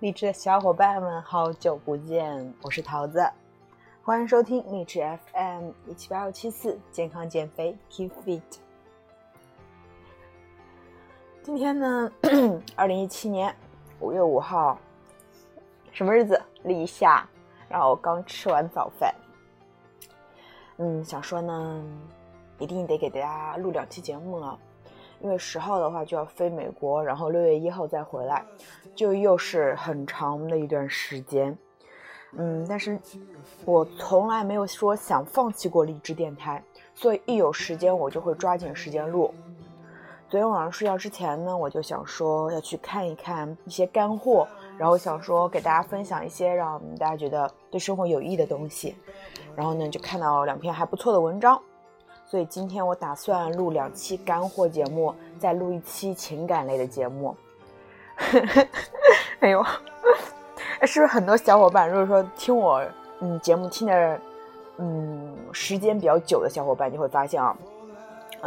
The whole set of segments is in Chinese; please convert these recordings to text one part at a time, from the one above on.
励志的小伙伴们，好久不见，我是桃子，欢迎收听励志 FM 一七八幺七四，健康减肥，Keep Fit。今天呢，二零一七年五月五号，什么日子？立夏，然后刚吃完早饭。嗯，想说呢，一定得给大家录两期节目了。因为十号的话就要飞美国，然后六月一号再回来，就又是很长的一段时间。嗯，但是我从来没有说想放弃过励志电台，所以一有时间我就会抓紧时间录。昨天晚上睡觉之前呢，我就想说要去看一看一些干货，然后想说给大家分享一些让大家觉得对生活有益的东西。然后呢，就看到两篇还不错的文章。所以今天我打算录两期干货节目，再录一期情感类的节目。哎呦，是不是很多小伙伴，如果说听我嗯节目听的嗯时间比较久的小伙伴，你会发现啊，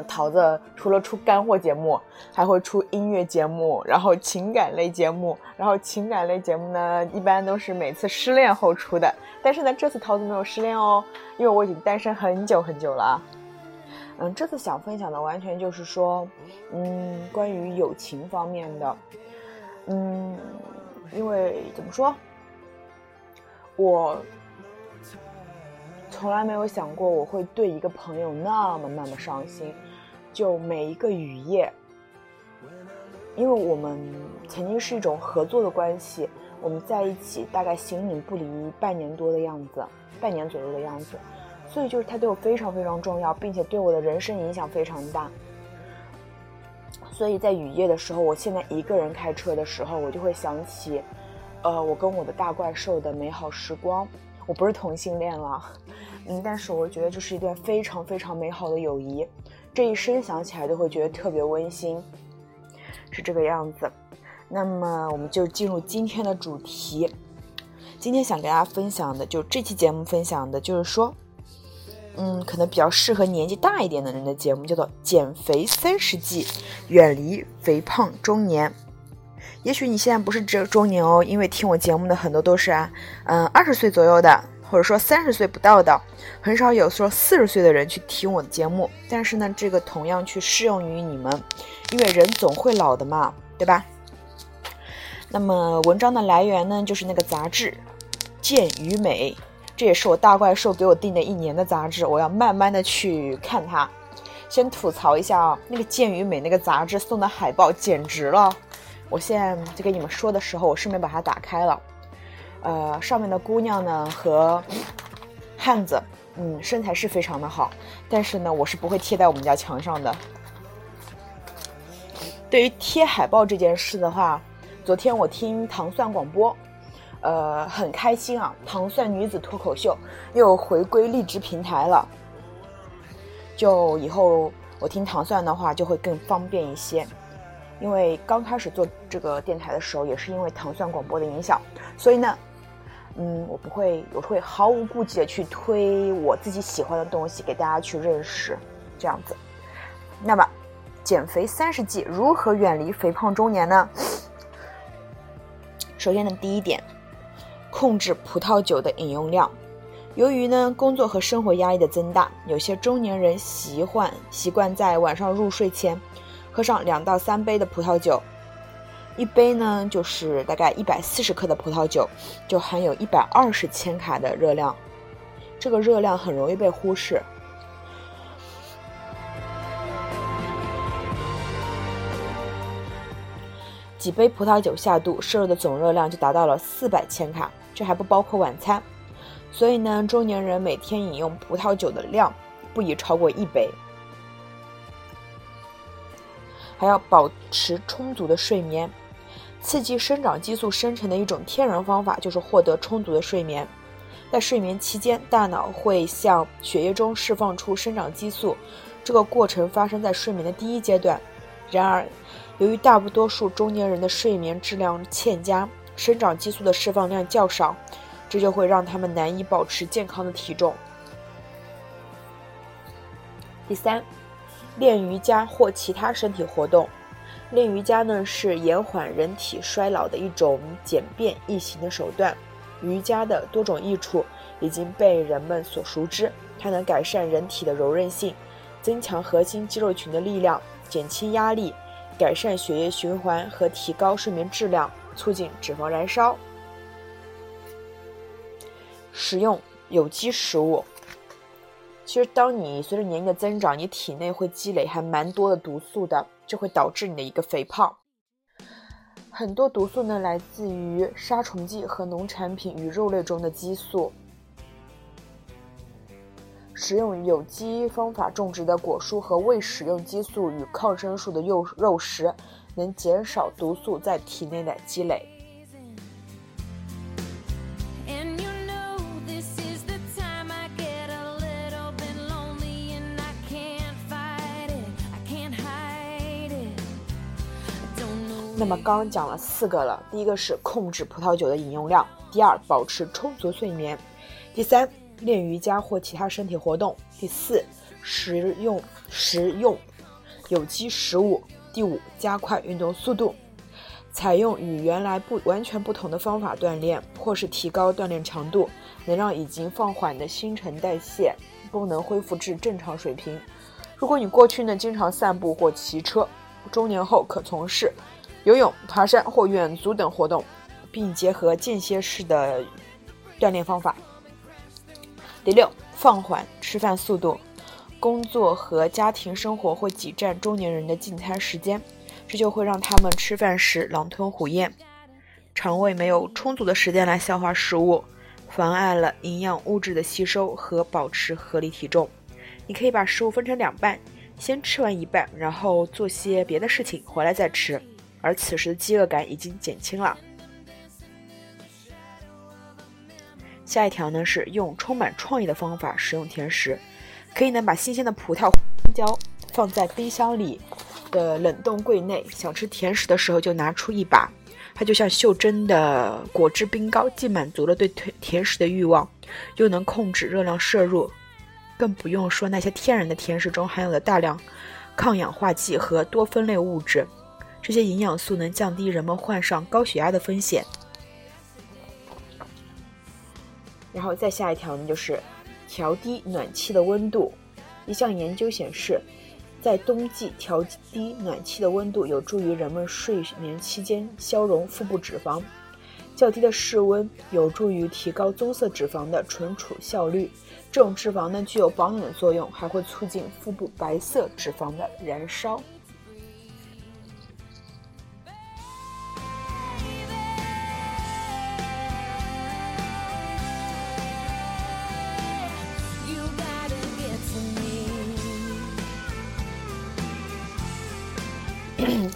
桃子除了出干货节目，还会出音乐节目，然后情感类节目，然后情感类节目呢，一般都是每次失恋后出的。但是呢，这次桃子没有失恋哦，因为我已经单身很久很久了。嗯，这次想分享的完全就是说，嗯，关于友情方面的，嗯，因为怎么说，我从来没有想过我会对一个朋友那么那么伤心，就每一个雨夜，因为我们曾经是一种合作的关系，我们在一起大概形影不离半年多的样子，半年左右的样子。所以就是他对我非常非常重要，并且对我的人生影响非常大。所以在雨夜的时候，我现在一个人开车的时候，我就会想起，呃，我跟我的大怪兽的美好时光。我不是同性恋了，嗯，但是我觉得这是一段非常非常美好的友谊，这一声想起来都会觉得特别温馨，是这个样子。那么我们就进入今天的主题，今天想跟大家分享的，就这期节目分享的就是说。嗯，可能比较适合年纪大一点的人的节目，叫做《减肥三十计，远离肥胖中年》。也许你现在不是这中年哦，因为听我节目的很多都是啊，嗯，二十岁左右的，或者说三十岁不到的，很少有说四十岁的人去听我的节目。但是呢，这个同样去适用于你们，因为人总会老的嘛，对吧？那么文章的来源呢，就是那个杂志《健与美》。这也是我大怪兽给我订的一年的杂志，我要慢慢的去看它。先吐槽一下啊，那个健与美那个杂志送的海报简直了！我现在就跟你们说的时候，我顺便把它打开了。呃，上面的姑娘呢和汉子，嗯，身材是非常的好，但是呢，我是不会贴在我们家墙上的。对于贴海报这件事的话，昨天我听糖蒜广播。呃，很开心啊！糖蒜女子脱口秀又回归励志平台了。就以后我听糖蒜的话就会更方便一些，因为刚开始做这个电台的时候，也是因为糖蒜广播的影响，所以呢，嗯，我不会，我会毫无顾忌的去推我自己喜欢的东西给大家去认识，这样子。那么，减肥三十计，如何远离肥胖中年呢？首先呢，第一点。控制葡萄酒的饮用量。由于呢工作和生活压力的增大，有些中年人习惯习惯在晚上入睡前喝上两到三杯的葡萄酒。一杯呢就是大概一百四十克的葡萄酒，就含有一百二十千卡的热量。这个热量很容易被忽视。几杯葡萄酒下肚，摄入的总热量就达到了四百千卡。这还不包括晚餐，所以呢，中年人每天饮用葡萄酒的量不宜超过一杯。还要保持充足的睡眠。刺激生长激素生成的一种天然方法就是获得充足的睡眠。在睡眠期间，大脑会向血液中释放出生长激素，这个过程发生在睡眠的第一阶段。然而，由于大多数中年人的睡眠质量欠佳。生长激素的释放量较少，这就会让他们难以保持健康的体重。第三，练瑜伽或其他身体活动。练瑜伽呢是延缓人体衰老的一种简便易行的手段。瑜伽的多种益处已经被人们所熟知，它能改善人体的柔韧性，增强核心肌肉群的力量，减轻压力，改善血液循环和提高睡眠质量，促进脂肪燃烧。食用有机食物。其实，当你随着年龄的增长，你体内会积累还蛮多的毒素的，就会导致你的一个肥胖。很多毒素呢，来自于杀虫剂和农产品与肉类中的激素。食用有机方法种植的果蔬和未使用激素与抗生素的肉肉食，能减少毒素在体内的积累。那么刚刚讲了四个了，第一个是控制葡萄酒的饮用量，第二保持充足睡眠，第三练瑜伽或其他身体活动，第四食用食用有机食物，第五加快运动速度，采用与原来不完全不同的方法锻炼，或是提高锻炼强度，能让已经放缓的新陈代谢功能恢复至正常水平。如果你过去呢经常散步或骑车，中年后可从事。游泳、爬山或远足等活动，并结合间歇式的锻炼方法。第六，放缓吃饭速度。工作和家庭生活会挤占中年人的进餐时间，这就会让他们吃饭时狼吞虎咽，肠胃没有充足的时间来消化食物，妨碍了营养物质的吸收和保持合理体重。你可以把食物分成两半，先吃完一半，然后做些别的事情，回来再吃。而此时的饥饿感已经减轻了。下一条呢是用充满创意的方法食用甜食，可以呢把新鲜的葡萄、香蕉放在冰箱里的冷冻柜内，想吃甜食的时候就拿出一把，它就像袖珍的果汁冰糕，既满足了对甜甜食的欲望，又能控制热量摄入，更不用说那些天然的甜食中含有的大量抗氧化剂和多酚类物质。这些营养素能降低人们患上高血压的风险。然后再下一条呢，就是调低暖气的温度。一项研究显示，在冬季调低暖气的温度有助于人们睡眠期间消融腹部脂肪。较低的室温有助于提高棕色脂肪的存储效率。这种脂肪呢具有保暖的作用，还会促进腹部白色脂肪的燃烧。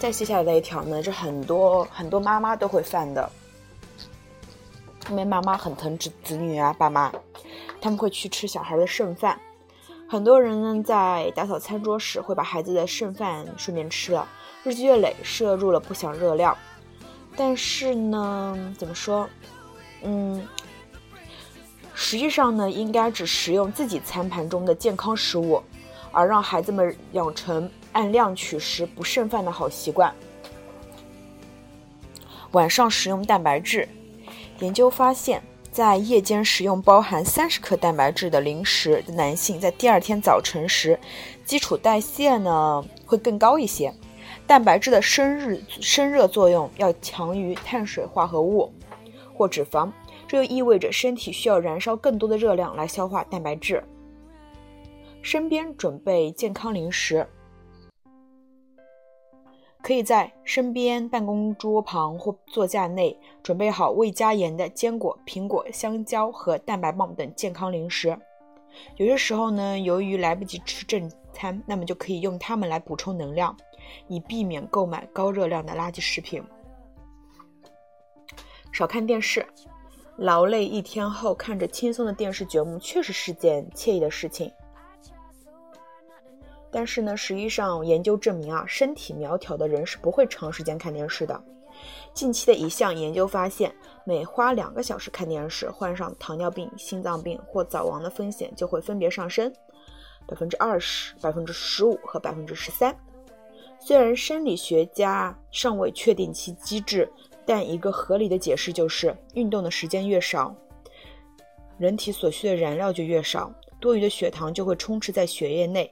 再接下来的一条呢，是很多很多妈妈都会犯的，因为妈妈很疼子子女啊，爸妈他们会去吃小孩的剩饭。很多人呢在打扫餐桌时会把孩子的剩饭顺便吃了，日积月累摄入了不小热量。但是呢，怎么说？嗯，实际上呢，应该只食用自己餐盘中的健康食物，而让孩子们养成。按量取食不剩饭的好习惯。晚上食用蛋白质。研究发现，在夜间食用包含三十克蛋白质的零食的男性，在第二天早晨时，基础代谢呢会更高一些。蛋白质的生日生热作用要强于碳水化合物或脂肪，这就意味着身体需要燃烧更多的热量来消化蛋白质。身边准备健康零食。可以在身边办公桌旁或座架内准备好未加盐的坚果、苹果、香蕉和蛋白棒等健康零食。有些时候呢，由于来不及吃正餐，那么就可以用它们来补充能量，以避免购买高热量的垃圾食品。少看电视，劳累一天后看着轻松的电视节目，确实是件惬意的事情。但是呢，实际上研究证明啊，身体苗条的人是不会长时间看电视的。近期的一项研究发现，每花两个小时看电视，患上糖尿病、心脏病或早亡的风险就会分别上升百分之二十、百分之十五和百分之十三。虽然生理学家尚未确定其机制，但一个合理的解释就是，运动的时间越少，人体所需的燃料就越少，多余的血糖就会充斥在血液内，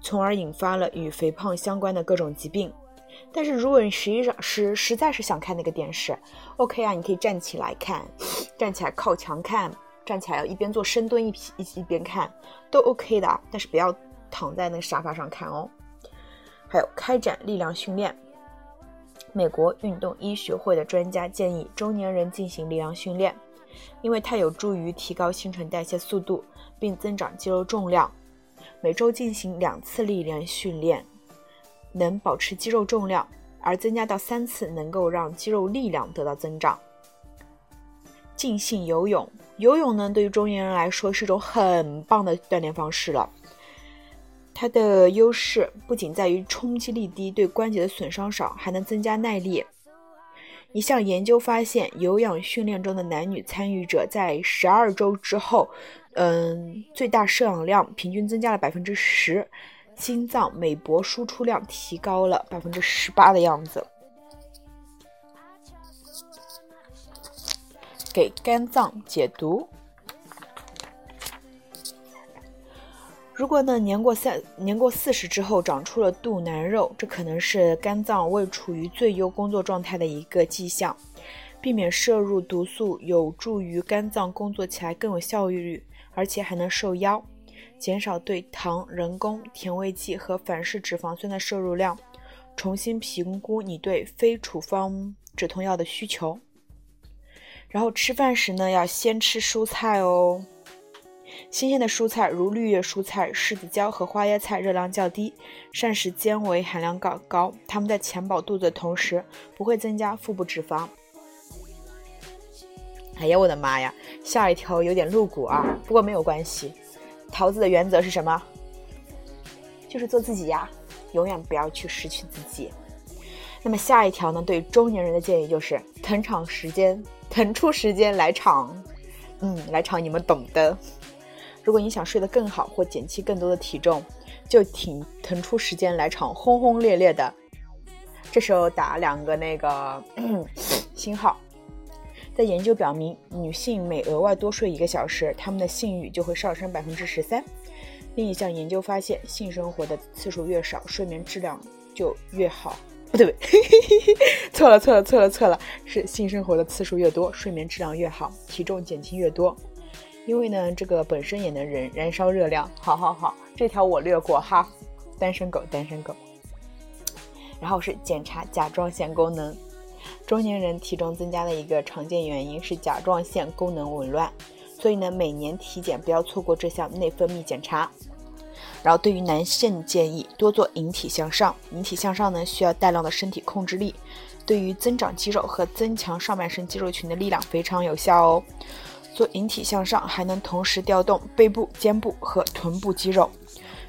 从而引发了与肥胖相关的各种疾病。但是如果你实际上是实在是想看那个电视，OK 啊，你可以站起来看，站起来靠墙看，站起来要一边做深蹲一一一边看，都 OK 的。但是不要躺在那个沙发上看哦。还有开展力量训练。美国运动医学会的专家建议中年人进行力量训练，因为它有助于提高新陈代谢速度，并增长肌肉重量。每周进行两次力量训练，能保持肌肉重量，而增加到三次能够让肌肉力量得到增长。尽兴游泳，游泳呢对于中年人来说是一种很棒的锻炼方式了。它的优势不仅在于冲击力低，对关节的损伤少，还能增加耐力。一项研究发现，有氧训练中的男女参与者在十二周之后，嗯，最大摄氧量平均增加了百分之十，心脏每搏输出量提高了百分之十八的样子。给肝脏解毒。如果呢年过三年过四十之后长出了肚腩肉，这可能是肝脏未处于最优工作状态的一个迹象。避免摄入毒素有助于肝脏工作起来更有效率，而且还能瘦腰，减少对糖、人工甜味剂和反式脂肪酸的摄入量。重新评估你对非处方止痛药的需求。然后吃饭时呢，要先吃蔬菜哦。新鲜的蔬菜如绿叶蔬菜、柿子椒和花椰菜热量较低，膳食纤维含量较高。它们在填饱肚子的同时，不会增加腹部脂肪。哎呀，我的妈呀！下一条有点露骨啊，不过没有关系。桃子的原则是什么？就是做自己呀，永远不要去失去自己。那么下一条呢？对中年人的建议就是：腾场时间，腾出时间来场，嗯，来场你们懂的。如果你想睡得更好或减轻更多的体重，就挺腾出时间来场轰轰烈烈的。这时候打两个那个 星号。在研究表明，女性每额外多睡一个小时，她们的性欲就会上升百分之十三。另一项研究发现，性生活的次数越少，睡眠质量就越好。不对，错了错了错了错了，是性生活的次数越多，睡眠质量越好，体重减轻越多。因为呢，这个本身也能燃燃烧热量。好好好，这条我略过哈。单身狗，单身狗。然后是检查甲状腺功能。中年人体重增加的一个常见原因是甲状腺功能紊乱，所以呢，每年体检不要错过这项内分泌检查。然后对于男性建议多做引体向上。引体向上呢，需要大量的身体控制力，对于增长肌肉和增强上半身肌肉群的力量非常有效哦。做引体向上，还能同时调动背部、肩部和臀部肌肉，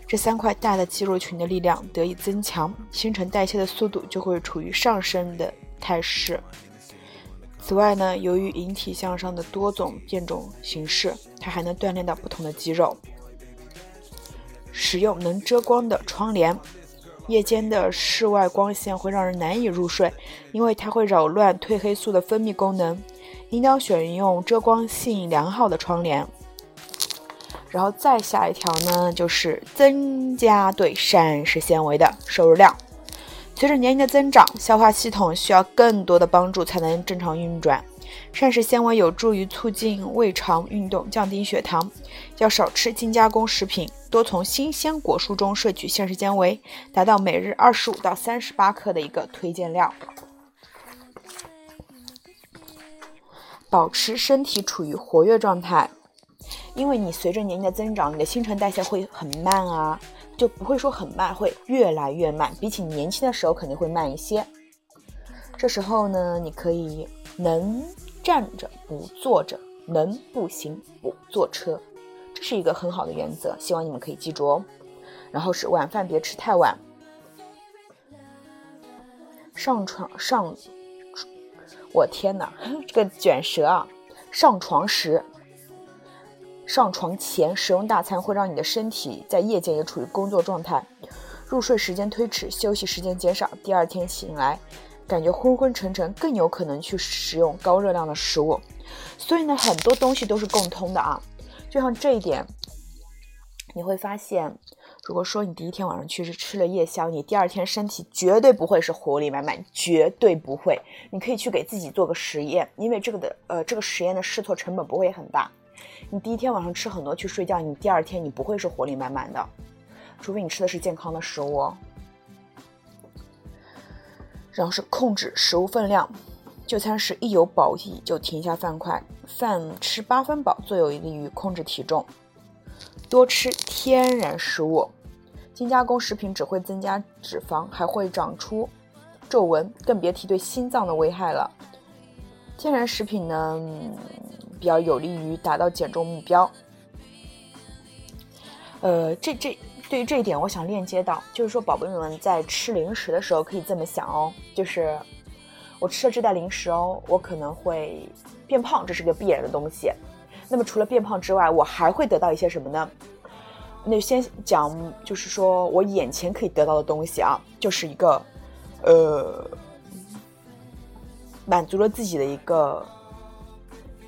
这三块大的肌肉群的力量得以增强，新陈代谢的速度就会处于上升的态势。此外呢，由于引体向上的多种变种形式，它还能锻炼到不同的肌肉。使用能遮光的窗帘，夜间的室外光线会让人难以入睡，因为它会扰乱褪黑素的分泌功能。应当选用遮光性良好的窗帘。然后再下一条呢，就是增加对膳食纤维的摄入量。随着年龄的增长，消化系统需要更多的帮助才能正常运转。膳食纤维有助于促进胃肠运动，降低血糖。要少吃精加工食品，多从新鲜果蔬中摄取膳食纤维，达到每日二十五到三十八克的一个推荐量。保持身体处于活跃状态，因为你随着年龄的增长，你的新陈代谢会很慢啊，就不会说很慢，会越来越慢，比起年轻的时候肯定会慢一些。这时候呢，你可以能站着不坐着，能步行不坐车，这是一个很好的原则，希望你们可以记住哦。然后是晚饭别吃太晚，上床上。我天哪，这个卷舌啊！上床时、上床前食用大餐会让你的身体在夜间也处于工作状态。入睡时间推迟，休息时间减少，第二天醒来感觉昏昏沉沉，更有可能去食用高热量的食物。所以呢，很多东西都是共通的啊。就像这一点，你会发现，如果说你第一天晚上去是吃了夜宵，你第二天身体绝对不会是活力满满，绝对不会。你可以去给自己做个实验，因为这个的呃，这个实验的试错成本不会很大。你第一天晚上吃很多去睡觉，你第二天你不会是活力满满的，除非你吃的是健康的食物哦。然后是控制食物分量，就餐时一有饱意就停下饭筷，饭吃八分饱最有利于控制体重。多吃天然食物，精加工食品只会增加脂肪，还会长出皱纹，更别提对心脏的危害了。天然食品呢？比较有利于达到减重目标。呃，这这对于这一点，我想链接到，就是说，宝贝们在吃零食的时候可以这么想哦，就是我吃了这袋零食哦，我可能会变胖，这是个必然的东西。那么除了变胖之外，我还会得到一些什么呢？那先讲，就是说我眼前可以得到的东西啊，就是一个呃，满足了自己的一个。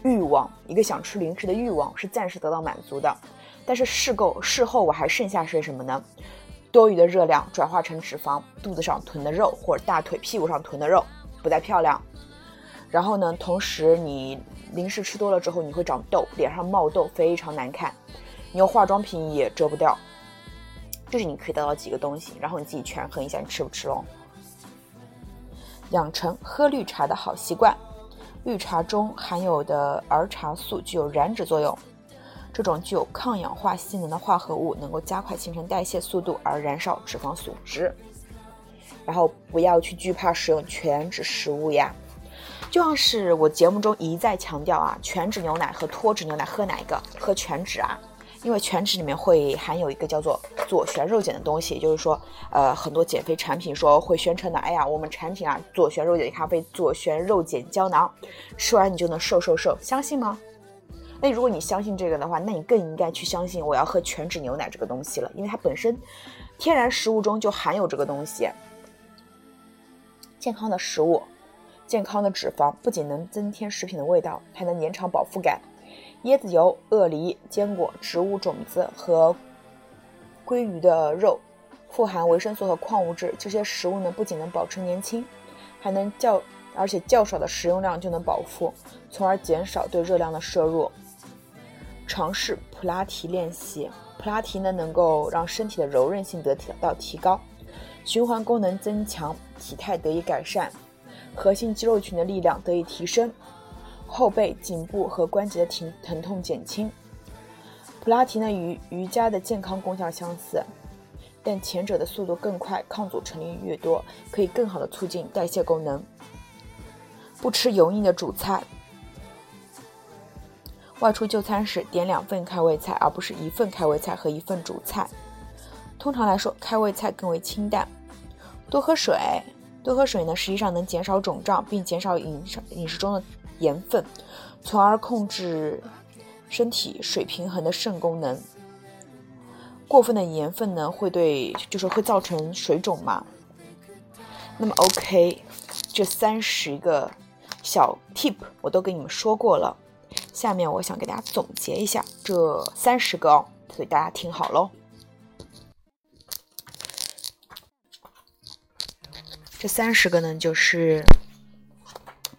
欲望，一个想吃零食的欲望是暂时得到满足的，但是事够事后我还剩下些什么呢？多余的热量转化成脂肪，肚子上囤的肉或者大腿屁股上囤的肉不再漂亮。然后呢，同时你零食吃多了之后，你会长痘，脸上冒痘，非常难看。你用化妆品也遮不掉。这是你可以得到几个东西，然后你自己权衡一下，你吃不吃哦。养成喝绿茶的好习惯。绿茶中含有的儿茶素具有燃脂作用，这种具有抗氧化性能的化合物能够加快新陈代谢速度而燃烧脂肪组织。然后不要去惧怕使用全脂食物呀，就像是我节目中一再强调啊，全脂牛奶和脱脂牛奶喝哪一个？喝全脂啊。因为全脂里面会含有一个叫做左旋肉碱的东西，也就是说，呃，很多减肥产品说会宣称的，哎呀，我们产品啊，左旋肉碱咖啡、左旋肉碱胶囊，吃完你就能瘦瘦瘦，相信吗？那如果你相信这个的话，那你更应该去相信我要喝全脂牛奶这个东西了，因为它本身天然食物中就含有这个东西。健康的食物，健康的脂肪不仅能增添食品的味道，还能延长饱腹感。椰子油、鳄梨、坚果、植物种子和鲑鱼的肉，富含维生素和矿物质。这些食物呢，不仅能保持年轻，还能较而且较少的食用量就能饱腹，从而减少对热量的摄入。尝试普拉提练习，普拉提呢能够让身体的柔韧性得到提高，循环功能增强，体态得以改善，核心肌肉群的力量得以提升。后背、颈部和关节的疼疼痛减轻。普拉提呢与瑜伽的健康功效相似，但前者的速度更快，抗阻成力越多，可以更好的促进代谢功能。不吃油腻的主菜。外出就餐时点两份开胃菜，而不是一份开胃菜和一份主菜。通常来说，开胃菜更为清淡。多喝水，多喝水呢，实际上能减少肿胀，并减少饮食饮食中的。盐分，从而控制身体水平衡的肾功能。过分的盐分呢，会对，就是会造成水肿嘛。那么，OK，这三十个小 tip 我都跟你们说过了。下面我想给大家总结一下这三十个哦，所以大家听好喽。这三十个呢，就是。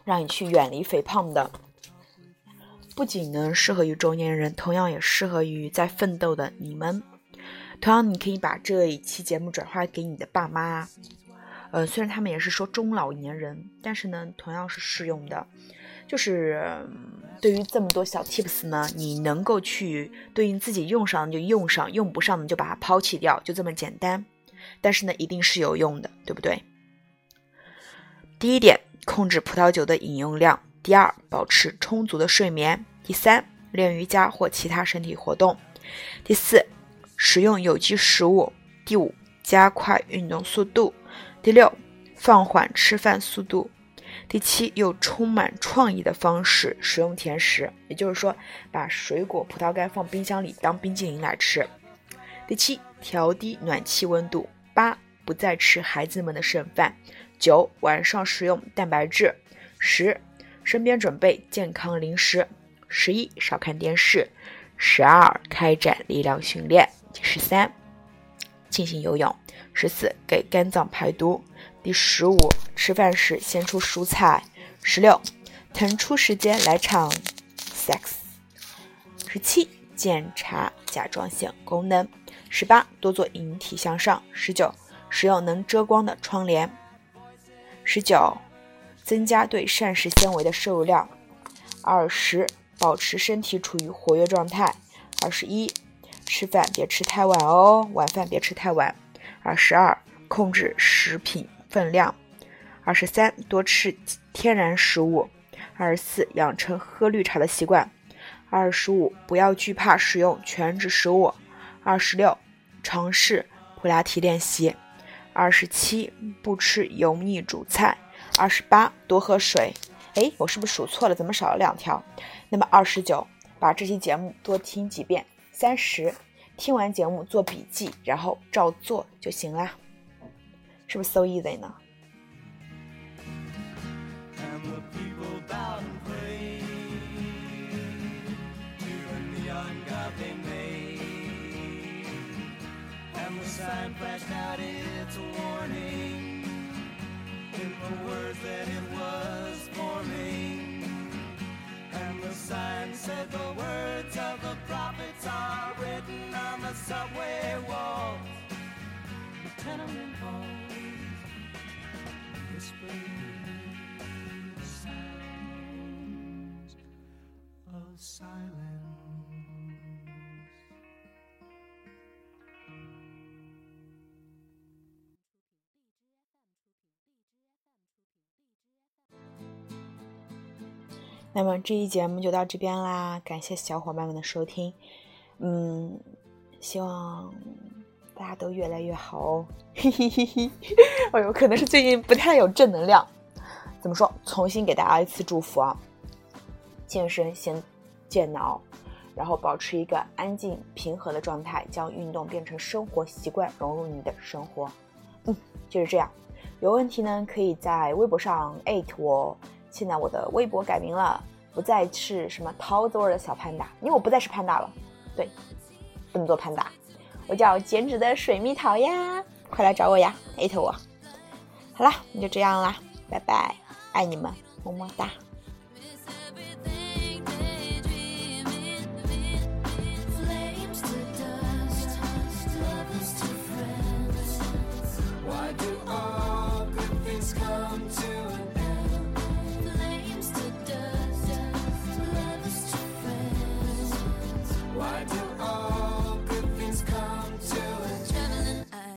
让你去远离肥胖的，不仅呢适合于中年人，同样也适合于在奋斗的你们。同样，你可以把这一期节目转发给你的爸妈。呃，虽然他们也是说中老年人，但是呢，同样是适用的。就是对于这么多小 tips 呢，你能够去对应自己用上就用上，用不上的就把它抛弃掉，就这么简单。但是呢，一定是有用的，对不对？第一点。控制葡萄酒的饮用量。第二，保持充足的睡眠。第三，练瑜伽或其他身体活动。第四，食用有机食物。第五，加快运动速度。第六，放缓吃饭速度。第七，用充满创意的方式食用甜食，也就是说，把水果、葡萄干放冰箱里当冰激凌来吃。第七，调低暖气温度。八，不再吃孩子们的剩饭。九，晚上食用蛋白质。十，身边准备健康零食。十一，少看电视。十二，开展力量训练。十三，进行游泳。十四，给肝脏排毒。第十五，吃饭时先出蔬菜。十六，腾出时间来场 sex。十七，检查甲状腺功能。十八，多做引体向上。十九，使用能遮光的窗帘。十九，增加对膳食纤维的摄入量。二十。保持身体处于活跃状态。二十一，吃饭别吃太晚哦，晚饭别吃太晚。二十二，控制食品分量。二十三，多吃天然食物。二十四，养成喝绿茶的习惯。二十五，不要惧怕使用全脂食物。二十六，尝试普拉提练习。二十七，不吃油腻主菜。二十八，多喝水。哎，我是不是数错了？怎么少了两条？那么二十九，把这期节目多听几遍。三十，听完节目做笔记，然后照做就行啦。是不是 so easy 呢 sign flashed out its warning in the words that it was forming. And the sign said the words of the prophets are written on the subway walls, the tenement halls, whispering sounds of silence. 那么这一节目就到这边啦，感谢小伙伴们的收听，嗯，希望大家都越来越好哦，嘿嘿嘿嘿，哎呦，可能是最近不太有正能量，怎么说？重新给大家一次祝福啊！健身先健脑，然后保持一个安静平和的状态，将运动变成生活习惯，融入你的生活。嗯，就是这样。有问题呢，可以在微博上艾特我。现在我的微博改名了，不再是什么桃子味的小潘达，因为我不再是潘达了。对，不能做潘达，我叫减脂的水蜜桃呀，快来找我呀，艾特我。好啦，那就这样啦，拜拜，爱你们，么么哒。